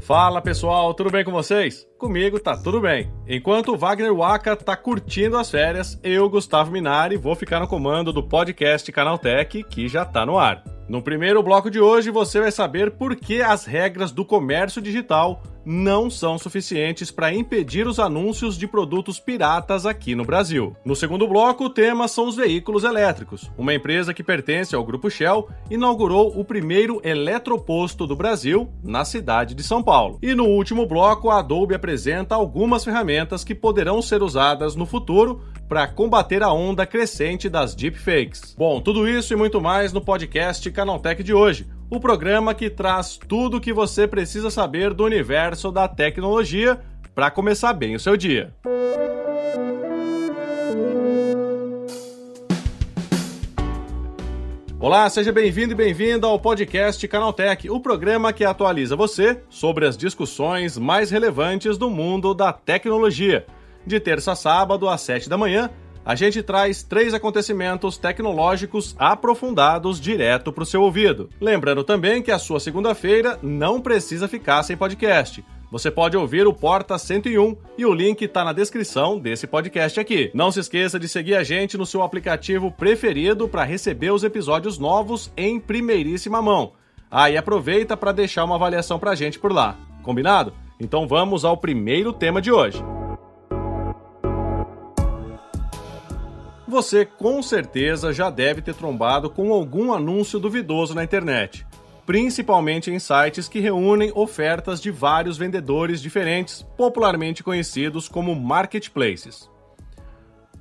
Fala pessoal, tudo bem com vocês? Comigo tá tudo bem. Enquanto o Wagner Waka tá curtindo as férias, eu, Gustavo Minari, vou ficar no comando do podcast Canaltech, que já tá no ar. No primeiro bloco de hoje, você vai saber por que as regras do comércio digital não são suficientes para impedir os anúncios de produtos piratas aqui no Brasil. No segundo bloco, o tema são os veículos elétricos. Uma empresa que pertence ao grupo Shell inaugurou o primeiro eletroposto do Brasil na cidade de São Paulo. E no último bloco, a Adobe apresenta algumas ferramentas que poderão ser usadas no futuro para combater a onda crescente das deepfakes. Bom, tudo isso e muito mais no podcast Canaltech de hoje o programa que traz tudo o que você precisa saber do universo da tecnologia para começar bem o seu dia. Olá, seja bem-vindo e bem-vinda ao podcast Canaltech, o programa que atualiza você sobre as discussões mais relevantes do mundo da tecnologia. De terça a sábado, às 7 da manhã, a gente traz três acontecimentos tecnológicos aprofundados direto para o seu ouvido. Lembrando também que a sua segunda-feira não precisa ficar sem podcast. Você pode ouvir o Porta 101 e o link está na descrição desse podcast aqui. Não se esqueça de seguir a gente no seu aplicativo preferido para receber os episódios novos em primeiríssima mão. Ah, e aproveita para deixar uma avaliação para a gente por lá. Combinado? Então vamos ao primeiro tema de hoje. Você com certeza já deve ter trombado com algum anúncio duvidoso na internet, principalmente em sites que reúnem ofertas de vários vendedores diferentes, popularmente conhecidos como marketplaces.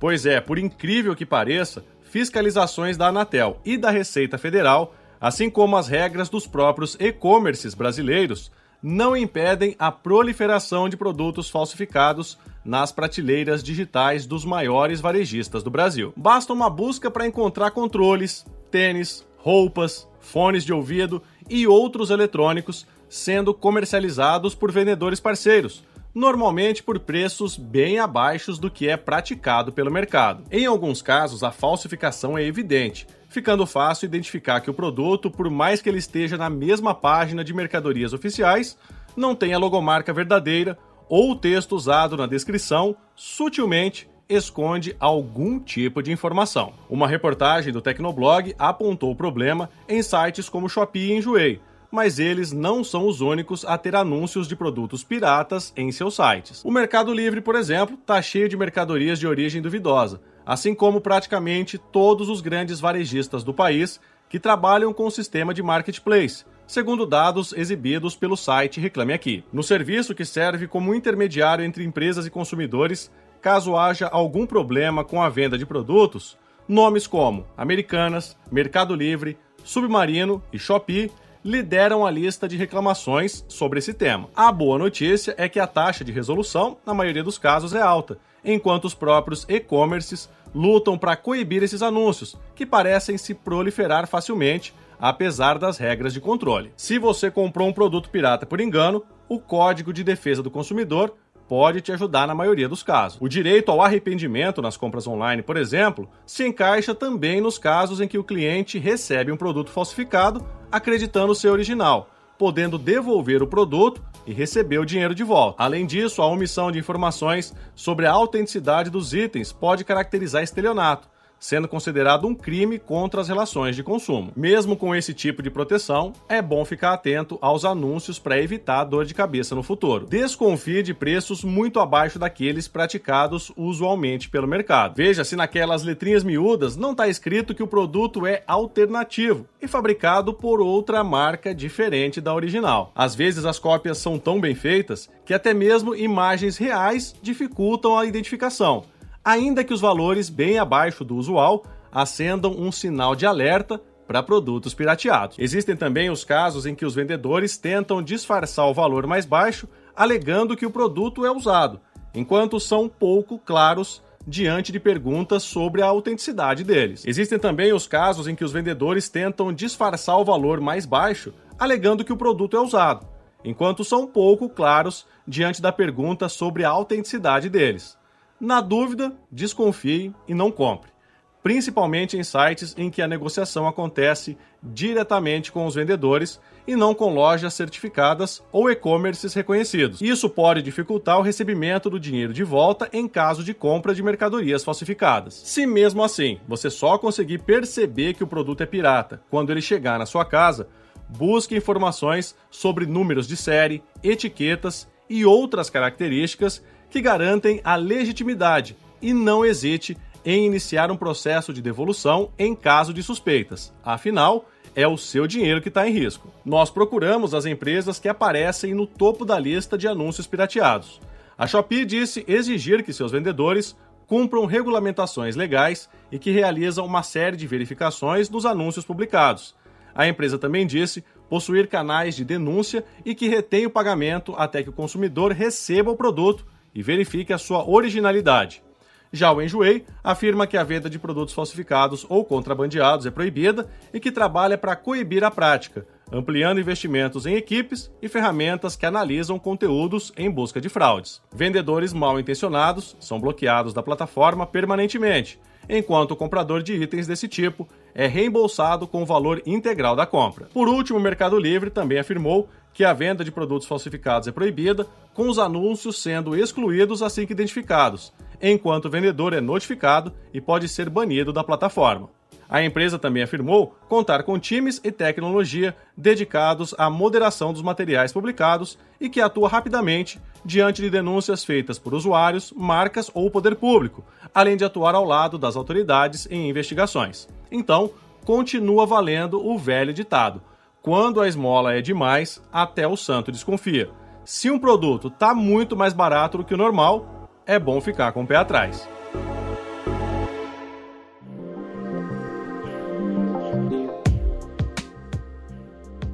Pois é, por incrível que pareça, fiscalizações da Anatel e da Receita Federal, assim como as regras dos próprios e-commerces brasileiros, não impedem a proliferação de produtos falsificados nas prateleiras digitais dos maiores varejistas do Brasil. Basta uma busca para encontrar controles, tênis, roupas, fones de ouvido e outros eletrônicos sendo comercializados por vendedores parceiros, normalmente por preços bem abaixo do que é praticado pelo mercado. Em alguns casos, a falsificação é evidente, ficando fácil identificar que o produto, por mais que ele esteja na mesma página de mercadorias oficiais, não tem a logomarca verdadeira ou o texto usado na descrição sutilmente esconde algum tipo de informação. Uma reportagem do Tecnoblog apontou o problema em sites como Shopee e Enjoei, mas eles não são os únicos a ter anúncios de produtos piratas em seus sites. O Mercado Livre, por exemplo, está cheio de mercadorias de origem duvidosa, assim como praticamente todos os grandes varejistas do país que trabalham com o sistema de marketplace, segundo dados exibidos pelo site Reclame Aqui. No serviço que serve como intermediário entre empresas e consumidores, caso haja algum problema com a venda de produtos, nomes como Americanas, Mercado Livre, Submarino e Shopee lideram a lista de reclamações sobre esse tema. A boa notícia é que a taxa de resolução, na maioria dos casos, é alta, enquanto os próprios e-commerces lutam para coibir esses anúncios, que parecem se proliferar facilmente, apesar das regras de controle. Se você comprou um produto pirata por engano, o Código de Defesa do Consumidor pode te ajudar na maioria dos casos. O direito ao arrependimento nas compras online, por exemplo, se encaixa também nos casos em que o cliente recebe um produto falsificado acreditando ser original, podendo devolver o produto e receber o dinheiro de volta. Além disso, a omissão de informações sobre a autenticidade dos itens pode caracterizar estelionato sendo considerado um crime contra as relações de consumo. Mesmo com esse tipo de proteção, é bom ficar atento aos anúncios para evitar dor de cabeça no futuro. Desconfie de preços muito abaixo daqueles praticados usualmente pelo mercado. Veja se naquelas letrinhas miúdas não está escrito que o produto é alternativo e fabricado por outra marca diferente da original. Às vezes as cópias são tão bem feitas que até mesmo imagens reais dificultam a identificação ainda que os valores bem abaixo do usual acendam um sinal de alerta para produtos pirateados. Existem também os casos em que os vendedores tentam disfarçar o valor mais baixo, alegando que o produto é usado, enquanto são pouco claros diante de perguntas sobre a autenticidade deles. Existem também os casos em que os vendedores tentam disfarçar o valor mais baixo, alegando que o produto é usado, enquanto são pouco claros diante da pergunta sobre a autenticidade deles. Na dúvida, desconfie e não compre. principalmente em sites em que a negociação acontece diretamente com os vendedores e não com lojas certificadas ou e-commerces reconhecidos. Isso pode dificultar o recebimento do dinheiro de volta em caso de compra de mercadorias falsificadas. Se mesmo assim você só conseguir perceber que o produto é pirata quando ele chegar na sua casa, busque informações sobre números de série, etiquetas e outras características que garantem a legitimidade e não hesite em iniciar um processo de devolução em caso de suspeitas. Afinal, é o seu dinheiro que está em risco. Nós procuramos as empresas que aparecem no topo da lista de anúncios pirateados. A Shopee disse exigir que seus vendedores cumpram regulamentações legais e que realizam uma série de verificações nos anúncios publicados. A empresa também disse possuir canais de denúncia e que retém o pagamento até que o consumidor receba o produto e verifique a sua originalidade. Já o Enjoei afirma que a venda de produtos falsificados ou contrabandeados é proibida e que trabalha para coibir a prática, ampliando investimentos em equipes e ferramentas que analisam conteúdos em busca de fraudes. Vendedores mal intencionados são bloqueados da plataforma permanentemente, enquanto o comprador de itens desse tipo é reembolsado com o valor integral da compra. Por último, o Mercado Livre também afirmou que a venda de produtos falsificados é proibida, com os anúncios sendo excluídos assim que identificados, enquanto o vendedor é notificado e pode ser banido da plataforma. A empresa também afirmou contar com times e tecnologia dedicados à moderação dos materiais publicados e que atua rapidamente diante de denúncias feitas por usuários, marcas ou poder público, além de atuar ao lado das autoridades em investigações. Então, continua valendo o velho ditado: quando a esmola é demais, até o santo desconfia. Se um produto está muito mais barato do que o normal, é bom ficar com o pé atrás.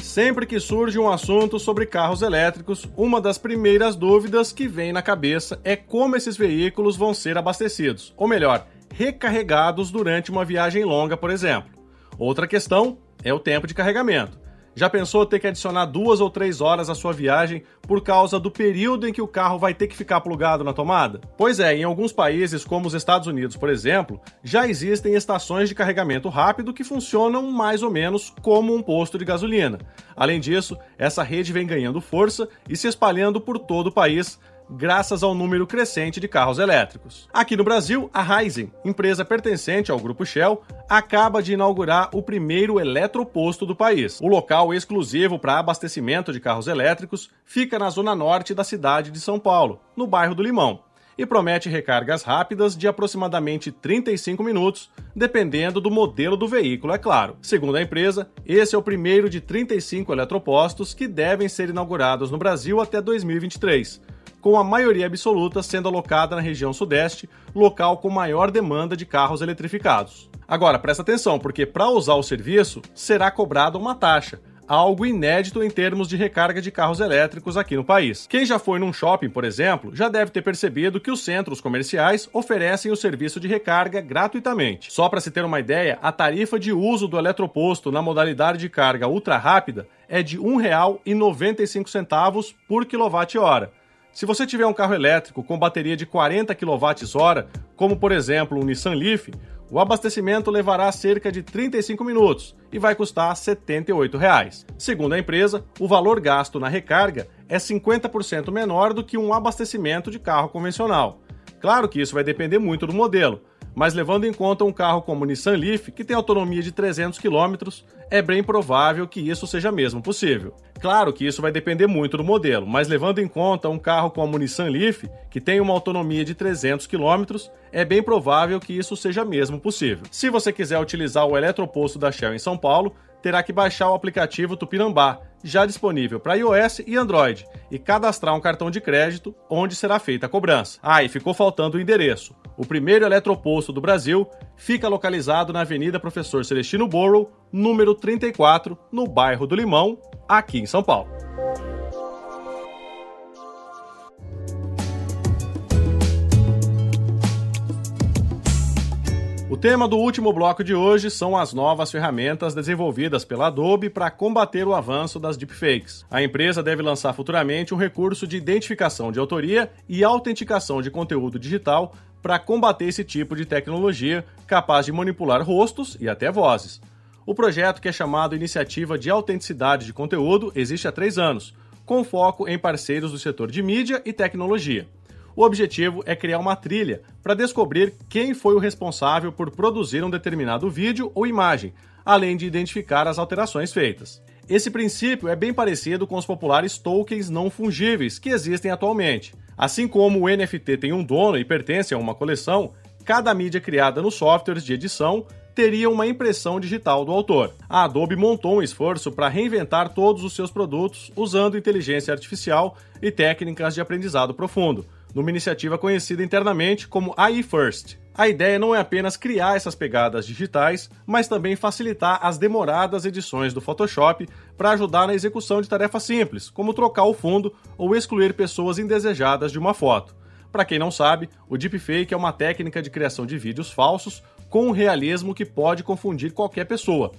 Sempre que surge um assunto sobre carros elétricos, uma das primeiras dúvidas que vem na cabeça é como esses veículos vão ser abastecidos, ou melhor, recarregados durante uma viagem longa, por exemplo. Outra questão é o tempo de carregamento. Já pensou ter que adicionar duas ou três horas à sua viagem por causa do período em que o carro vai ter que ficar plugado na tomada? Pois é, em alguns países, como os Estados Unidos, por exemplo, já existem estações de carregamento rápido que funcionam mais ou menos como um posto de gasolina. Além disso, essa rede vem ganhando força e se espalhando por todo o país, graças ao número crescente de carros elétricos. Aqui no Brasil, a Rising, empresa pertencente ao grupo Shell, acaba de inaugurar o primeiro eletroposto do país. O local exclusivo para abastecimento de carros elétricos fica na zona norte da cidade de São Paulo, no bairro do Limão, e promete recargas rápidas de aproximadamente 35 minutos, dependendo do modelo do veículo, é claro. Segundo a empresa, esse é o primeiro de 35 eletropostos que devem ser inaugurados no Brasil até 2023 com a maioria absoluta sendo alocada na região sudeste, local com maior demanda de carros eletrificados. Agora, presta atenção, porque para usar o serviço será cobrada uma taxa, algo inédito em termos de recarga de carros elétricos aqui no país. Quem já foi num shopping, por exemplo, já deve ter percebido que os centros comerciais oferecem o serviço de recarga gratuitamente. Só para se ter uma ideia, a tarifa de uso do eletroposto na modalidade de carga ultra rápida é de R$ 1,95 por quilowatt-hora se você tiver um carro elétrico com bateria de 40 kWh, como por exemplo um Nissan Leaf, o abastecimento levará cerca de 35 minutos e vai custar 78 reais. Segundo a empresa, o valor gasto na recarga é 50% menor do que um abastecimento de carro convencional. Claro que isso vai depender muito do modelo, mas levando em conta um carro como o Nissan Leaf, que tem autonomia de 300 km, é bem provável que isso seja mesmo possível. Claro que isso vai depender muito do modelo, mas levando em conta um carro como o Nissan Leaf, que tem uma autonomia de 300 km, é bem provável que isso seja mesmo possível. Se você quiser utilizar o eletroposto da Shell em São Paulo, terá que baixar o aplicativo Tupinambá, já disponível para iOS e Android, e cadastrar um cartão de crédito onde será feita a cobrança. Ah, e ficou faltando o endereço. O primeiro eletroposto do Brasil fica localizado na Avenida Professor Celestino Borrow, número 34, no bairro do Limão, aqui em São Paulo. O tema do último bloco de hoje são as novas ferramentas desenvolvidas pela Adobe para combater o avanço das deepfakes. A empresa deve lançar futuramente um recurso de identificação de autoria e autenticação de conteúdo digital para combater esse tipo de tecnologia capaz de manipular rostos e até vozes. O projeto, que é chamado Iniciativa de Autenticidade de Conteúdo, existe há três anos, com foco em parceiros do setor de mídia e tecnologia. O objetivo é criar uma trilha para descobrir quem foi o responsável por produzir um determinado vídeo ou imagem, além de identificar as alterações feitas. Esse princípio é bem parecido com os populares tokens não fungíveis que existem atualmente. Assim como o NFT tem um dono e pertence a uma coleção, cada mídia criada nos softwares de edição teria uma impressão digital do autor. A Adobe montou um esforço para reinventar todos os seus produtos usando inteligência artificial e técnicas de aprendizado profundo, numa iniciativa conhecida internamente como AI First. A ideia não é apenas criar essas pegadas digitais, mas também facilitar as demoradas edições do Photoshop para ajudar na execução de tarefas simples, como trocar o fundo ou excluir pessoas indesejadas de uma foto. Para quem não sabe, o deepfake é uma técnica de criação de vídeos falsos com um realismo que pode confundir qualquer pessoa.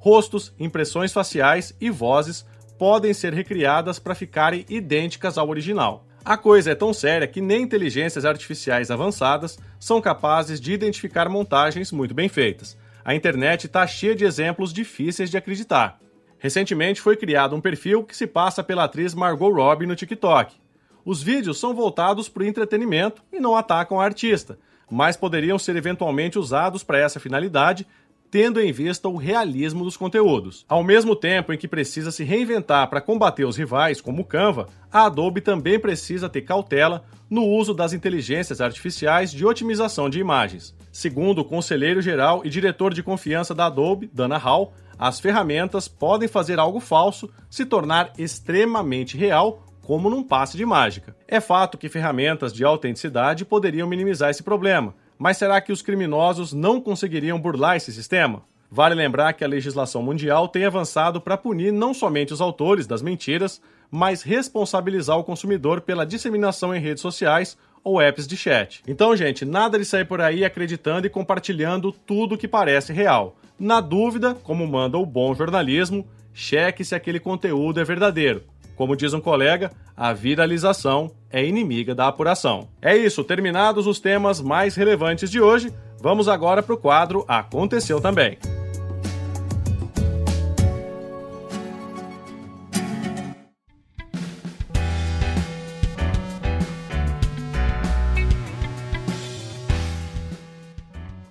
Rostos, impressões faciais e vozes podem ser recriadas para ficarem idênticas ao original. A coisa é tão séria que nem inteligências artificiais avançadas são capazes de identificar montagens muito bem feitas. A internet está cheia de exemplos difíceis de acreditar. Recentemente foi criado um perfil que se passa pela atriz Margot Robbie no TikTok. Os vídeos são voltados para o entretenimento e não atacam a artista, mas poderiam ser eventualmente usados para essa finalidade tendo em vista o realismo dos conteúdos. Ao mesmo tempo em que precisa se reinventar para combater os rivais, como o Canva, a Adobe também precisa ter cautela no uso das inteligências artificiais de otimização de imagens. Segundo o conselheiro-geral e diretor de confiança da Adobe, Dana Hall, as ferramentas podem fazer algo falso se tornar extremamente real como num passe de mágica. É fato que ferramentas de autenticidade poderiam minimizar esse problema, mas será que os criminosos não conseguiriam burlar esse sistema? Vale lembrar que a legislação mundial tem avançado para punir não somente os autores das mentiras, mas responsabilizar o consumidor pela disseminação em redes sociais ou apps de chat. Então, gente, nada de sair por aí acreditando e compartilhando tudo que parece real. Na dúvida, como manda o bom jornalismo, cheque se aquele conteúdo é verdadeiro. Como diz um colega, a viralização é inimiga da apuração. É isso, terminados os temas mais relevantes de hoje, vamos agora para o quadro Aconteceu Também.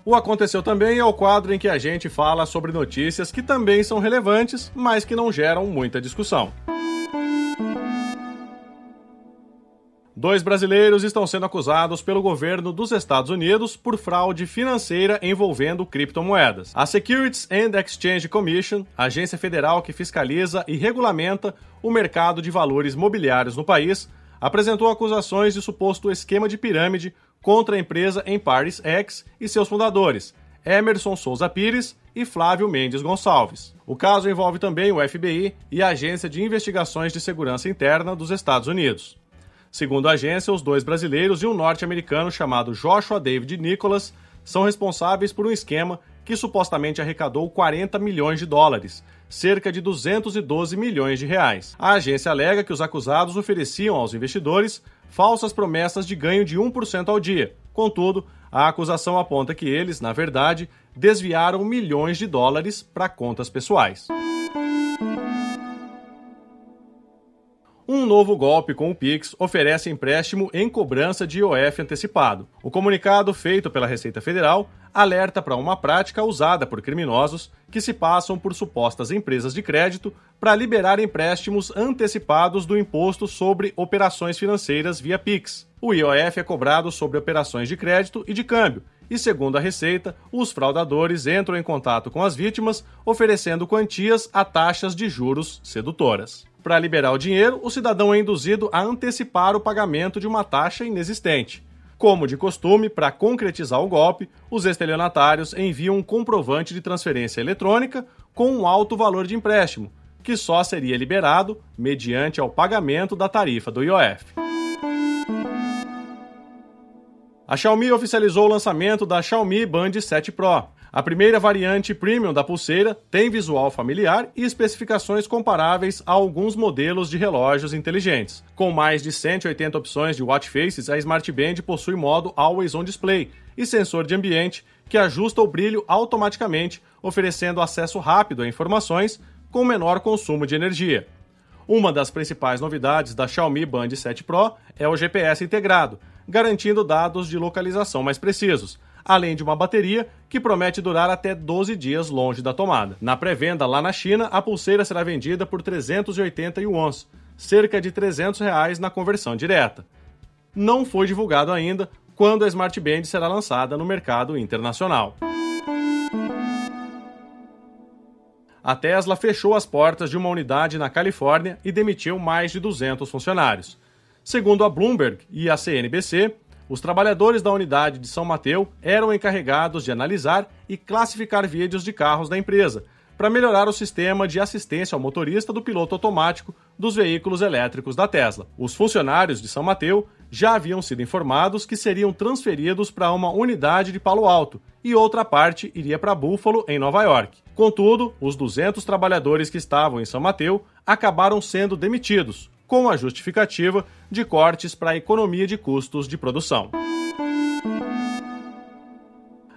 O Aconteceu Também é o quadro em que a gente fala sobre notícias que também são relevantes, mas que não geram muita discussão. Dois brasileiros estão sendo acusados pelo governo dos Estados Unidos por fraude financeira envolvendo criptomoedas. A Securities and Exchange Commission, agência federal que fiscaliza e regulamenta o mercado de valores mobiliários no país, apresentou acusações de suposto esquema de pirâmide contra a empresa Empares X e seus fundadores, Emerson Souza Pires e Flávio Mendes Gonçalves. O caso envolve também o FBI e a Agência de Investigações de Segurança Interna dos Estados Unidos. Segundo a agência, os dois brasileiros e um norte-americano chamado Joshua David Nicholas são responsáveis por um esquema que supostamente arrecadou 40 milhões de dólares, cerca de 212 milhões de reais. A agência alega que os acusados ofereciam aos investidores falsas promessas de ganho de 1% ao dia. Contudo, a acusação aponta que eles, na verdade, desviaram milhões de dólares para contas pessoais. Novo golpe com o Pix oferece empréstimo em cobrança de IOF antecipado. O comunicado feito pela Receita Federal alerta para uma prática usada por criminosos que se passam por supostas empresas de crédito para liberar empréstimos antecipados do imposto sobre operações financeiras via Pix. O IOF é cobrado sobre operações de crédito e de câmbio, e, segundo a Receita, os fraudadores entram em contato com as vítimas oferecendo quantias a taxas de juros sedutoras. Para liberar o dinheiro, o cidadão é induzido a antecipar o pagamento de uma taxa inexistente. Como de costume, para concretizar o golpe, os estelionatários enviam um comprovante de transferência eletrônica com um alto valor de empréstimo, que só seria liberado mediante ao pagamento da tarifa do IOF. A Xiaomi oficializou o lançamento da Xiaomi Band 7 Pro. A primeira variante premium da pulseira tem visual familiar e especificações comparáveis a alguns modelos de relógios inteligentes. Com mais de 180 opções de watch faces, a Smart Band possui modo Always On Display e sensor de ambiente que ajusta o brilho automaticamente, oferecendo acesso rápido a informações com menor consumo de energia. Uma das principais novidades da Xiaomi Band 7 Pro é o GPS integrado, garantindo dados de localização mais precisos, além de uma bateria que promete durar até 12 dias longe da tomada. Na pré-venda lá na China, a pulseira será vendida por 380 yuans, cerca de 300 reais na conversão direta. Não foi divulgado ainda quando a Smart Band será lançada no mercado internacional. A Tesla fechou as portas de uma unidade na Califórnia e demitiu mais de 200 funcionários. Segundo a Bloomberg e a CNBC, os trabalhadores da unidade de São Mateus eram encarregados de analisar e classificar vídeos de carros da empresa, para melhorar o sistema de assistência ao motorista do piloto automático dos veículos elétricos da Tesla. Os funcionários de São Mateus já haviam sido informados que seriam transferidos para uma unidade de Palo Alto e outra parte iria para Buffalo, em Nova York. Contudo, os 200 trabalhadores que estavam em São Mateus acabaram sendo demitidos, com a justificativa de cortes para a economia de custos de produção.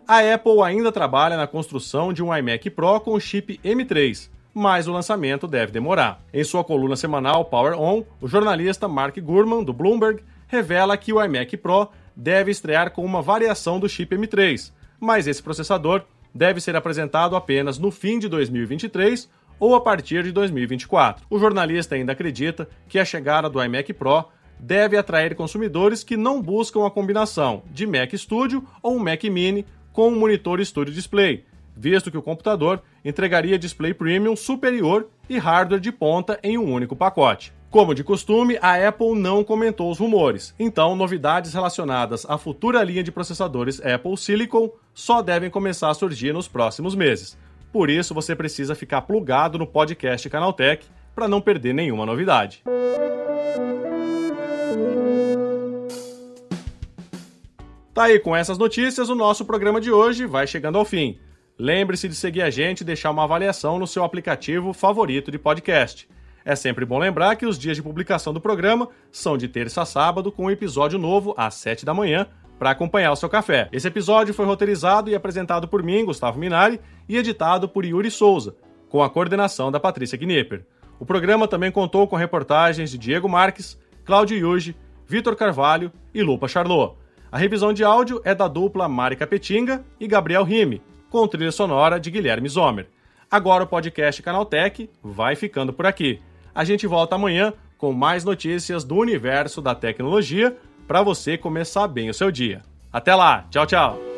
A Apple ainda trabalha na construção de um iMac Pro com o chip M3, mas o lançamento deve demorar. Em sua coluna semanal Power On, o jornalista Mark Gurman, do Bloomberg, revela que o iMac Pro deve estrear com uma variação do chip M3, mas esse processador deve ser apresentado apenas no fim de 2023 ou a partir de 2024. O jornalista ainda acredita que a chegada do iMac Pro deve atrair consumidores que não buscam a combinação de Mac Studio ou Mac Mini com um monitor Studio Display, visto que o computador entregaria display premium superior e hardware de ponta em um único pacote. Como de costume, a Apple não comentou os rumores, então novidades relacionadas à futura linha de processadores Apple Silicon só devem começar a surgir nos próximos meses. Por isso, você precisa ficar plugado no podcast Canaltech para não perder nenhuma novidade. Tá aí, com essas notícias, o nosso programa de hoje vai chegando ao fim. Lembre-se de seguir a gente e deixar uma avaliação no seu aplicativo favorito de podcast. É sempre bom lembrar que os dias de publicação do programa são de terça a sábado, com um episódio novo às 7 da manhã para acompanhar o seu café. Esse episódio foi roteirizado e apresentado por mim, Gustavo Minari, e editado por Yuri Souza, com a coordenação da Patrícia Knipper. O programa também contou com reportagens de Diego Marques, Cláudio Yuji, Vitor Carvalho e Lupa Charlot. A revisão de áudio é da dupla Mari Capetinga e Gabriel Rime, com trilha sonora de Guilherme Zomer. Agora o podcast Canaltech vai ficando por aqui. A gente volta amanhã com mais notícias do universo da tecnologia para você começar bem o seu dia. Até lá, tchau, tchau.